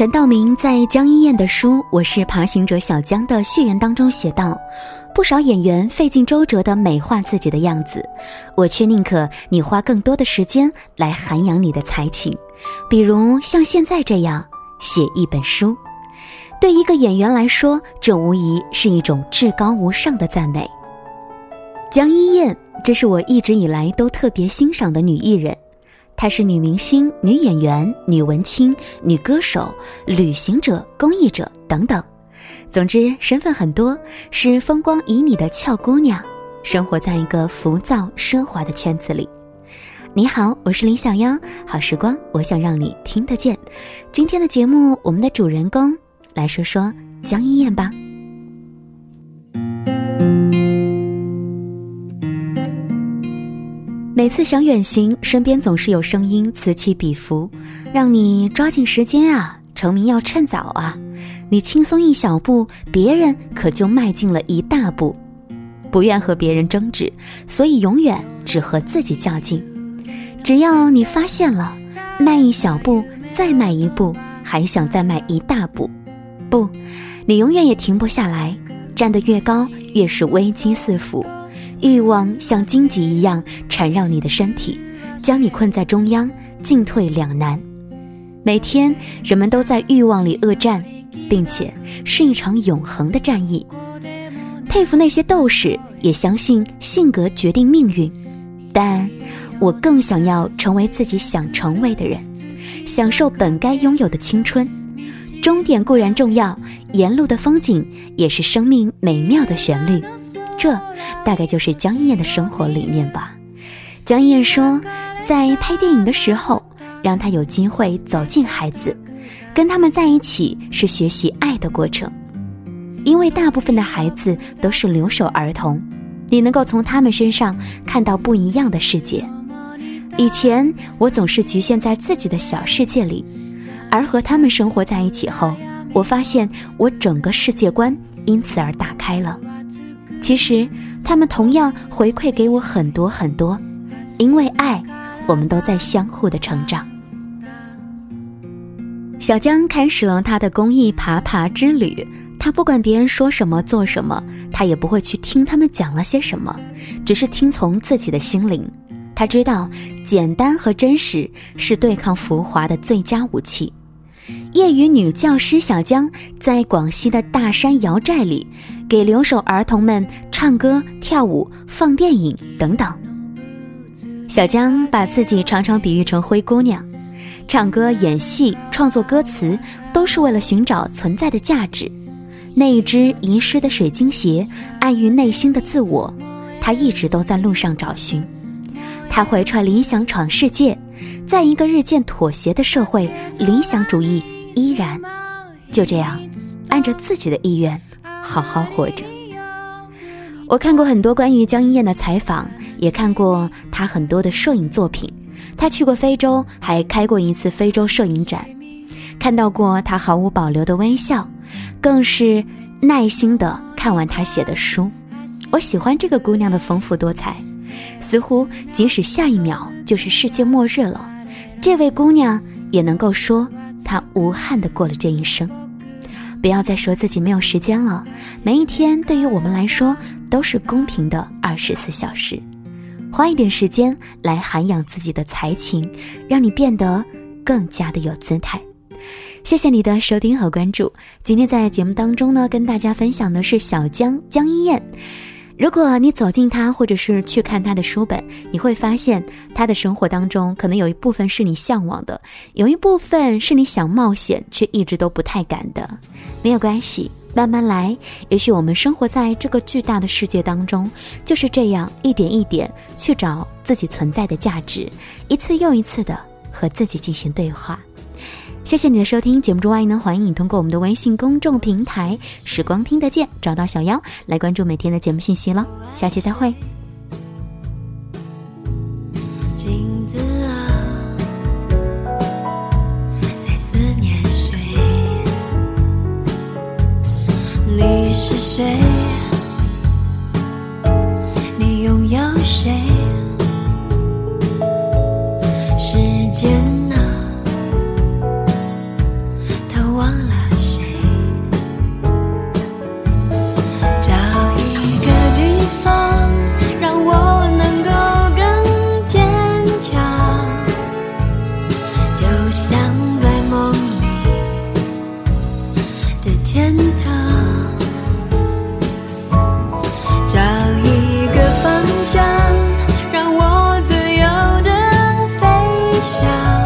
陈道明在江一燕的书《我是爬行者小江》的序言当中写道：“不少演员费尽周折地美化自己的样子，我却宁可你花更多的时间来涵养你的才情，比如像现在这样写一本书。对一个演员来说，这无疑是一种至高无上的赞美。”江一燕，这是我一直以来都特别欣赏的女艺人。她是女明星、女演员、女文青、女歌手、旅行者、公益者等等，总之身份很多，是风光旖旎的俏姑娘，生活在一个浮躁奢华的圈子里。你好，我是林小妖，好时光，我想让你听得见。今天的节目，我们的主人公来说说江一燕吧。每次想远行，身边总是有声音此起彼伏，让你抓紧时间啊，成名要趁早啊！你轻松一小步，别人可就迈进了一大步。不愿和别人争执，所以永远只和自己较劲。只要你发现了，迈一小步，再迈一步，还想再迈一大步，不，你永远也停不下来。站得越高，越是危机四伏。欲望像荆棘一样缠绕你的身体，将你困在中央，进退两难。每天，人们都在欲望里恶战，并且是一场永恒的战役。佩服那些斗士，也相信性格决定命运。但我更想要成为自己想成为的人，享受本该拥有的青春。终点固然重要，沿路的风景也是生命美妙的旋律。这大概就是江一燕的生活理念吧。江一燕说，在拍电影的时候，让她有机会走进孩子，跟他们在一起是学习爱的过程。因为大部分的孩子都是留守儿童，你能够从他们身上看到不一样的世界。以前我总是局限在自己的小世界里，而和他们生活在一起后，我发现我整个世界观因此而打开了。其实，他们同样回馈给我很多很多，因为爱，我们都在相互的成长。小江开始了他的公益爬爬之旅，他不管别人说什么做什么，他也不会去听他们讲了些什么，只是听从自己的心灵。他知道，简单和真实是对抗浮华的最佳武器。业余女教师小江在广西的大山瑶寨里，给留守儿童们唱歌、跳舞、放电影等等。小江把自己常常比喻成灰姑娘，唱歌、演戏、创作歌词，都是为了寻找存在的价值。那一只遗失的水晶鞋，暗喻内心的自我。他一直都在路上找寻，他怀揣理想闯世界。在一个日渐妥协的社会，理想主义依然就这样按着自己的意愿好好活着。我看过很多关于江一燕的采访，也看过她很多的摄影作品。她去过非洲，还开过一次非洲摄影展，看到过她毫无保留的微笑，更是耐心的看完她写的书。我喜欢这个姑娘的丰富多彩。似乎即使下一秒就是世界末日了，这位姑娘也能够说她无憾的过了这一生。不要再说自己没有时间了，每一天对于我们来说都是公平的二十四小时。花一点时间来涵养自己的才情，让你变得更加的有姿态。谢谢你的收听和关注。今天在节目当中呢，跟大家分享的是小江江一燕。如果你走进他，或者是去看他的书本，你会发现他的生活当中可能有一部分是你向往的，有一部分是你想冒险却一直都不太敢的。没有关系，慢慢来。也许我们生活在这个巨大的世界当中，就是这样一点一点去找自己存在的价值，一次又一次的和自己进行对话。谢谢你的收听，节目之外呢，欢迎你通过我们的微信公众平台“时光听得见”找到小妖来关注每天的节目信息了。下期再会。谁？你拥有谁？时间。笑